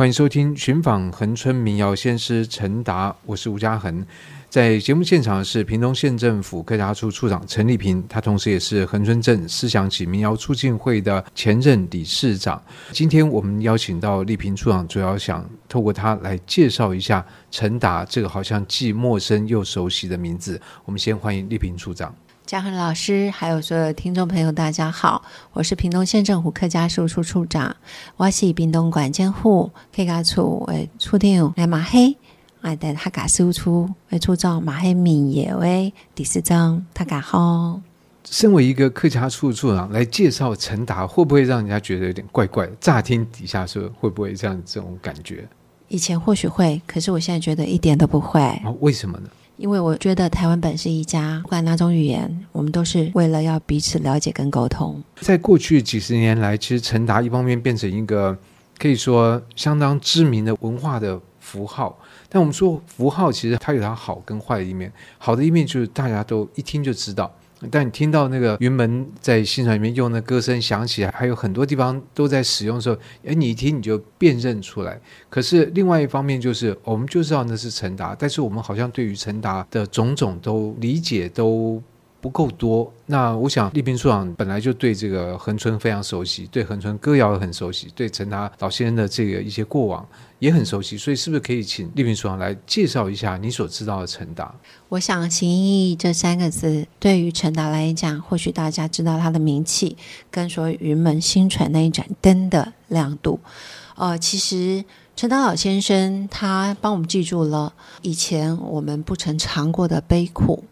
欢迎收听《寻访恒春民谣先师陈达》，我是吴家恒。在节目现场是屏东县政府客家处处长陈丽萍，他同时也是恒春镇思想起民谣促进会的前任理事长。今天我们邀请到丽萍处长，主要想透过他来介绍一下陈达这个好像既陌生又熟悉的名字。我们先欢迎丽萍处长。家恒老师，还有所有听众朋友，大家好，我是屏东县政府客家事务处处长，我是屏东县政府客家处诶处长来马黑。爱在他家收出会出张马黑民谣诶第四章，他家好。身为一个客家处处长来介绍陈达，会不会让人家觉得有点怪怪？乍听底下说，会不会这样这种感觉？以前或许会，可是我现在觉得一点都不会。哦，为什么呢？因为我觉得台湾本是一家，不管哪种语言，我们都是为了要彼此了解跟沟通。在过去几十年来，其实陈达一方面变成一个可以说相当知名的文化的符号。但我们说符号，其实它有它好跟坏的一面。好的一面就是大家都一听就知道。但你听到那个云门在现场里面用的歌声响起，还有很多地方都在使用的时候，哎，你一听你就辨认出来。可是另外一方面就是，我们就知道那是陈达，但是我们好像对于陈达的种种都理解都不够多。那我想立萍处长本来就对这个恒春非常熟悉，对恒春歌谣很熟悉，对陈达老先生的这个一些过往。也很熟悉，所以是不是可以请立萍处长来介绍一下你所知道的陈达？我想“行义”这三个字对于陈达来讲，或许大家知道他的名气，跟说云门新传那一盏灯的亮度。呃，其实陈达老先生他帮我们记住了以前我们不曾尝过的悲苦。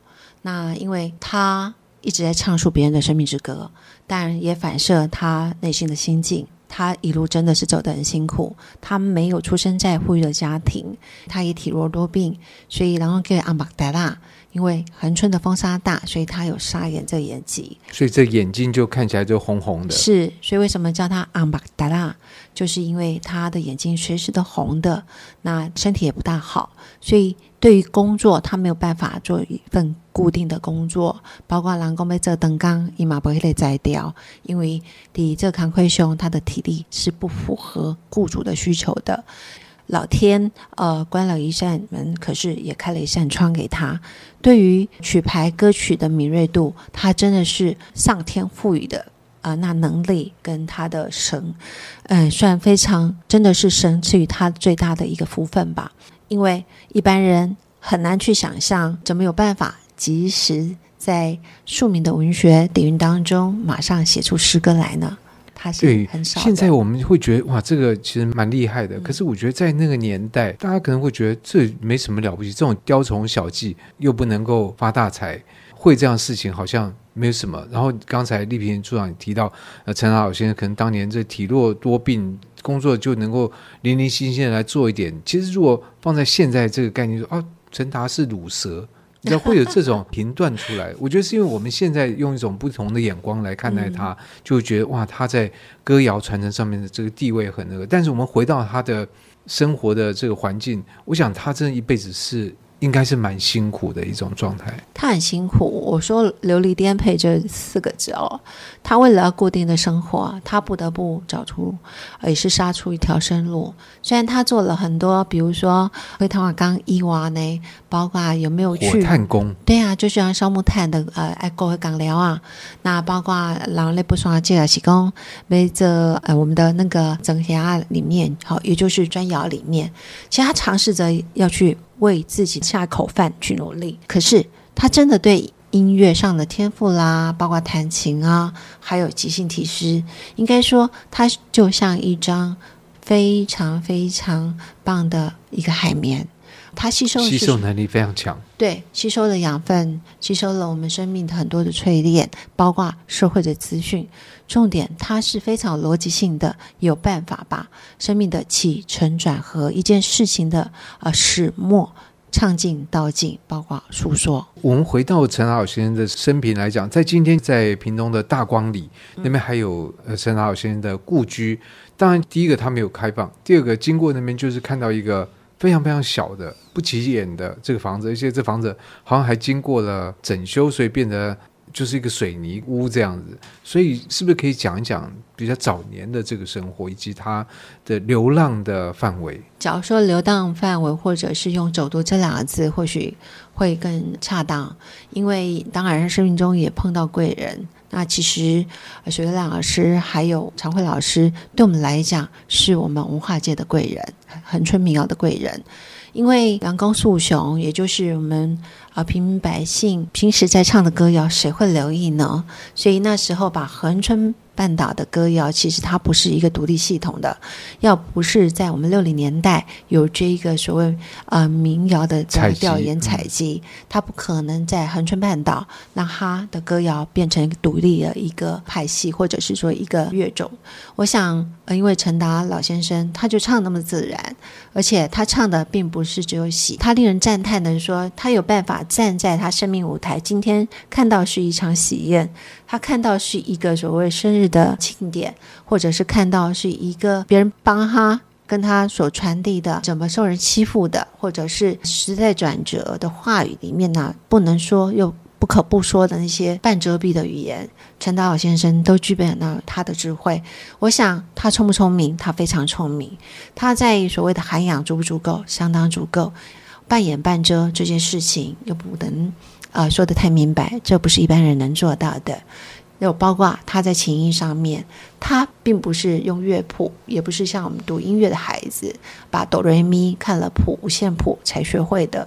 那因为他一直在唱述别人的生命之歌，但也反射他内心的心境。他一路真的是走得很辛苦，他没有出生在富裕的家庭，他也体弱多病，所以然后给阿玛达拉，因为恒春的风沙大，所以他有沙眼这眼疾，所以这眼睛就看起来就红红的。是，所以为什么叫他阿玛达拉？就是因为他的眼睛随时都红的，那身体也不大好，所以对于工作他没有办法做一份固定的工作，包括人工被这灯缸，伊嘛不会摘掉，因为第一这康奎兄他的体力是不符合雇主的需求的。老天呃关了一扇门，可是也开了一扇窗给他。对于曲牌歌曲的敏锐度，他真的是上天赋予的。啊、呃，那能力跟他的神，嗯、呃，算非常，真的是神赐予他最大的一个福分吧。因为一般人很难去想象，怎么有办法及时在庶民的文学底蕴当中，马上写出诗歌来呢？他是很少。现在我们会觉得哇，这个其实蛮厉害的。可是我觉得在那个年代，大家可能会觉得这没什么了不起，这种雕虫小技又不能够发大财。会这样事情好像没有什么。然后刚才丽萍处长也提到，呃，陈老先生可能当年这体弱多病，工作就能够零零星星的来做一点。其实如果放在现在这个概念说，啊，陈达是鲁蛇，你知道会有这种评断出来。我觉得是因为我们现在用一种不同的眼光来看待他，就觉得哇，他在歌谣传承上面的这个地位很那个。但是我们回到他的生活的这个环境，我想他这一辈子是。应该是蛮辛苦的一种状态。他很辛苦。我说“流离颠沛”这四个字哦，他为了要固定的生活，他不得不找出，也是杀出一条生路。虽然他做了很多，比如说灰炭瓦岗伊娃呢，包括有没有去火炭工？对啊，就像烧木炭的呃，爱过会港寮啊。那包括狼类不双这个是讲，没这呃我们的那个整霞里面，好，也就是砖窑里面，其实他尝试着要去。为自己下口饭去努力，可是他真的对音乐上的天赋啦，包括弹琴啊，还有即兴题诗，应该说他就像一张非常非常棒的一个海绵，他吸收吸收能力非常强，对，吸收了养分，吸收了我们生命的很多的淬炼，包括社会的资讯。重点，它是非常逻辑性的，有办法把生命的起承转合一件事情的呃始末唱尽道尽，包括诉说。我们回到陈达老先生的生平来讲，在今天在屏东的大光里那边还有呃陈达老先生的故居。当然，第一个他没有开放，第二个经过那边就是看到一个非常非常小的不起眼的这个房子，而且这房子好像还经过了整修，所以变得。就是一个水泥屋这样子。所以是不是可以讲一讲比较早年的这个生活，以及他的流浪的范围？假如说流浪范围，或者是用走读这两个字，或许会更恰当。因为当然生命中也碰到贵人。那其实雪月亮老师还有常慧老师，对我们来讲是我们文化界的贵人，恒春民谣的贵人。因为阳光素雄，也就是我们啊平民百姓平时在唱的歌谣，谁会留意呢？所以那时候把恒春。半岛的歌谣其实它不是一个独立系统的，要不是在我们六零年代有这一个所谓呃民谣的这样调研采集，它不可能在恒春半岛让它的歌谣变成独立的一个派系，或者是说一个乐种。我想，因为陈达老先生他就唱那么自然，而且他唱的并不是只有喜，他令人赞叹的是说，他有办法站在他生命舞台，今天看到是一场喜宴。他看到是一个所谓生日的庆典，或者是看到是一个别人帮他跟他所传递的怎么受人欺负的，或者是时代转折的话语里面呢，不能说又不可不说的那些半遮蔽的语言，陈达老先生都具备了他的智慧。我想他聪不聪明？他非常聪明。他在所谓的涵养足不足够？相当足够。半掩半遮这件事情又不能。啊、说得太明白，这不是一般人能做到的。有包括他在琴艺上面，他并不是用乐谱，也不是像我们读音乐的孩子，把哆来咪看了谱五线谱才学会的。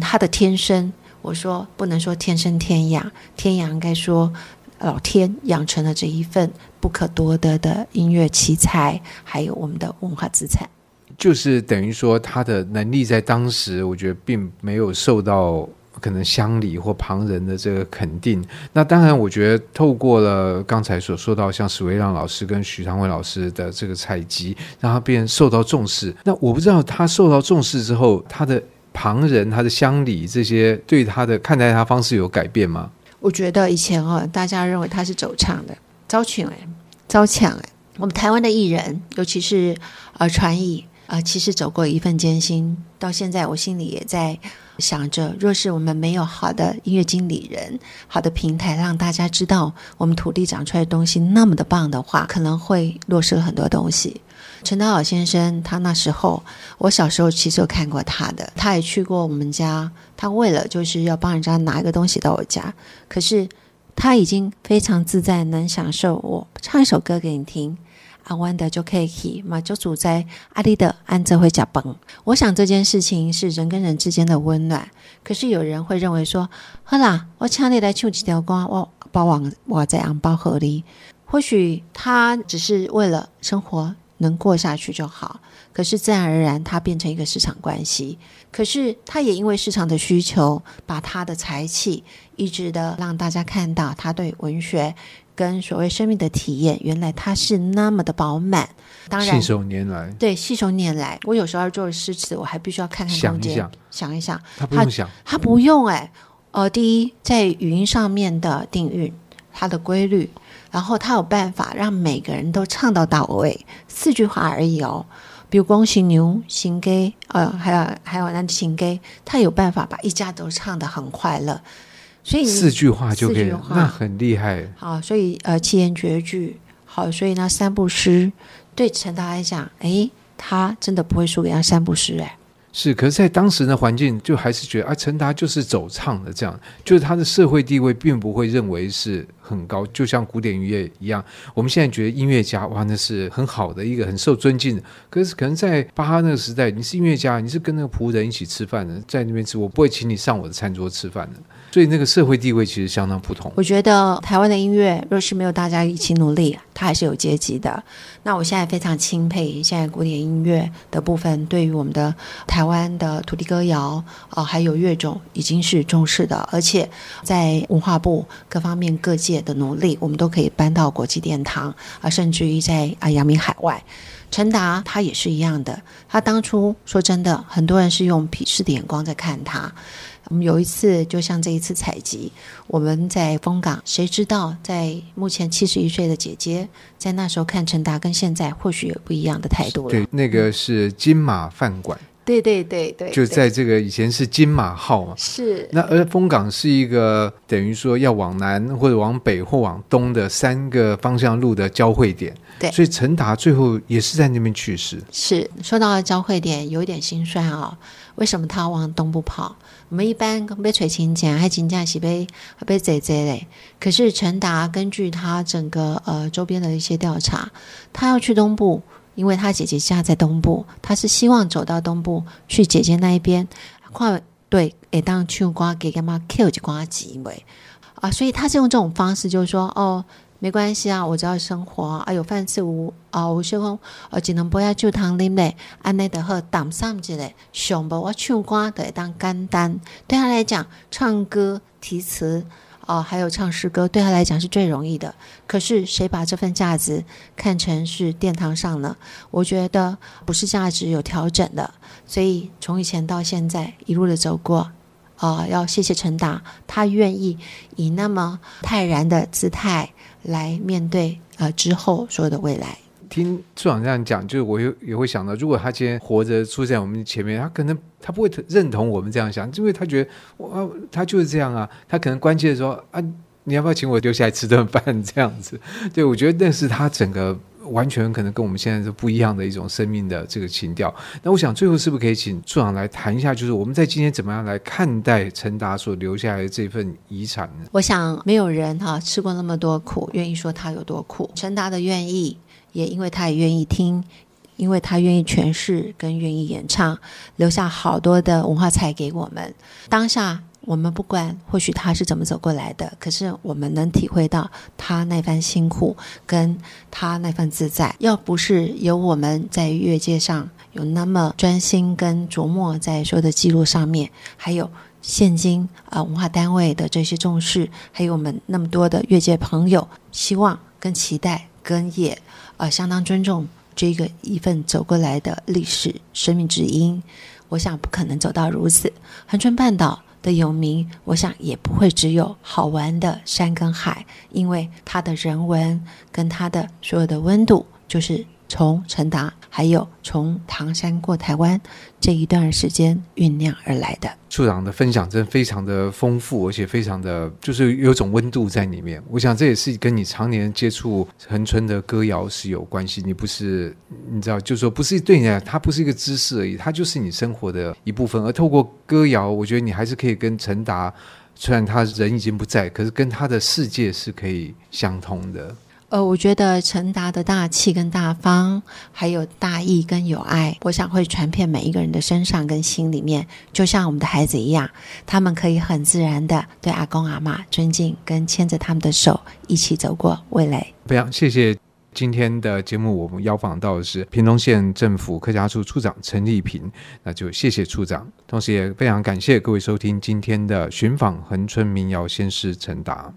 他的天生，我说不能说天生天养，天养应该说老天养成了这一份不可多得的音乐奇才，还有我们的文化资产。就是等于说，他的能力在当时，我觉得并没有受到。可能乡里或旁人的这个肯定，那当然，我觉得透过了刚才所说到像史维亮老师跟许常惠老师的这个采集，让他变受到重视。那我不知道他受到重视之后，他的旁人、他的乡里这些对他的看待他方式有改变吗？我觉得以前哦，大家认为他是走唱的，招群哎，招抢哎。我们台湾的艺人，尤其是呃传艺啊，其实走过一份艰辛，到现在我心里也在。想着，若是我们没有好的音乐经理人、好的平台，让大家知道我们土地长出来的东西那么的棒的话，可能会落实了很多东西。陈道老先生，他那时候，我小时候其实有看过他的，他也去过我们家，他为了就是要帮人家拿一个东西到我家，可是他已经非常自在，能享受我唱一首歌给你听。阿弯的就可以去嘛，就住在阿里的安则会甲崩。我想这件事情是人跟人之间的温暖。可是有人会认为说，好啦，我请你来唱几条歌，我包往我在红包盒里。或许他只是为了生活能过下去就好，可是自然而然他变成一个市场关系。可是他也因为市场的需求，把他的才气一直的让大家看到他对文学。跟所谓生命的体验，原来它是那么的饱满。当然，信手拈来。对，信手拈来。我有时候要做诗词，我还必须要看看空间，想一想。想一想，他不用想，他不用哎。呃，第一，在语音上面的定韵，它的规律，然后他有办法让每个人都唱到到位，四句话而已哦。比如光行牛行给，呃，还有还有那行给，他有办法把一家都唱得很快乐。所以四句话就可以，那很厉害。好，所以呃，七言绝句，好，所以那三部诗对陈达来讲，哎，他真的不会输给那三部诗，哎。是，可是，在当时的环境，就还是觉得啊，陈达就是走唱的，这样，就是他的社会地位并不会认为是很高，就像古典音乐一样。我们现在觉得音乐家哇，那是很好的一个很受尊敬的。可是，可能在巴哈那个时代，你是音乐家，你是跟那个仆人一起吃饭的，在那边吃，我不会请你上我的餐桌吃饭的。所以那个社会地位其实相当不同。我觉得台湾的音乐若是没有大家一起努力，它还是有阶级的。那我现在非常钦佩现在古典音乐的部分，对于我们的台湾的土地歌谣啊、还有乐种已经是重视的，而且在文化部各方面各界的努力，我们都可以搬到国际殿堂啊，甚至于在啊扬名海外。陈达他也是一样的，他当初说真的，很多人是用鄙视的眼光在看他。我们有一次，就像这一次采集，我们在枫港，谁知道在目前七十一岁的姐姐，在那时候看陈达，跟现在或许有不一样的态度了。对，那个是金马饭馆。对对对对，就在这个以前是金马号嘛。是。那而枫港是一个等于说要往南或者往北或往东的三个方向路的交汇点。对。所以陈达最后也是在那边去世。是。说到了交汇点，有一点心酸啊、哦。为什么他要往东部跑？我们一般被垂青讲还金价是被被贼贼嘞。可是陈达根据他整个呃周边的一些调查，他要去东部，因为他姐姐家在东部，他是希望走到东部去姐姐那一边。快对，诶，当唱歌给干妈 kill 就瓜几尾啊，所以他是用这种方式，就是说哦。没关系啊，我只要生活啊，有饭吃无啊，无小空，啊，只能不要就汤啉嘞，安内的喝胆上之类，上不我唱歌的当简单，对他来讲，唱歌提词啊，还有唱诗歌，对他来讲是最容易的。可是谁把这份价值看成是殿堂上呢？我觉得不是价值有调整的，所以从以前到现在一路的走过。啊、要谢谢陈达，他愿意以那么泰然的姿态来面对呃之后所有的未来。听处长这样讲，就是我也也会想到，如果他今天活着出现在我们前面，他可能他不会认同我们这样想，因为他觉得我他就是这样啊，他可能关切的说啊，你要不要请我留下来吃顿饭这样子？对，我觉得那是他整个。完全可能跟我们现在是不一样的一种生命的这个情调。那我想最后是不是可以请处长来谈一下，就是我们在今天怎么样来看待陈达所留下来的这份遗产呢？我想没有人哈、吃过那么多苦，愿意说他有多苦。陈达的愿意，也因为他也愿意听，因为他愿意诠释跟愿意演唱，留下好多的文化财给我们。当下。我们不管，或许他是怎么走过来的，可是我们能体会到他那番辛苦，跟他那份自在。要不是有我们在乐界上有那么专心跟琢磨在所有的记录上面，还有现今啊、文化单位的这些重视，还有我们那么多的乐界朋友，希望跟期待跟也呃相当尊重这个一份走过来的历史生命之音。我想不可能走到如此，恒春半岛。的有名，我想也不会只有好玩的山跟海，因为它的人文跟它的所有的温度，就是从陈达，还有从唐山过台湾这一段时间酝酿而来的。处长的分享真的非常的丰富，而且非常的就是有种温度在里面。我想这也是跟你常年接触恒春的歌谣是有关系。你不是你知道，就是说不是对你来讲，它不是一个知识而已，它就是你生活的一部分。而透过歌谣，我觉得你还是可以跟陈达，虽然他人已经不在，可是跟他的世界是可以相通的。呃，我觉得陈达的大气跟大方，还有大义跟有爱，我想会传遍每一个人的身上跟心里面，就像我们的孩子一样，他们可以很自然的对阿公阿嬷尊敬，跟牵着他们的手一起走过未来。非常谢谢今天的节目，我们邀访到的是屏东县政府客家处处长陈丽萍，那就谢谢处长，同时也非常感谢各位收听今天的寻访恒春民谣先师陈达。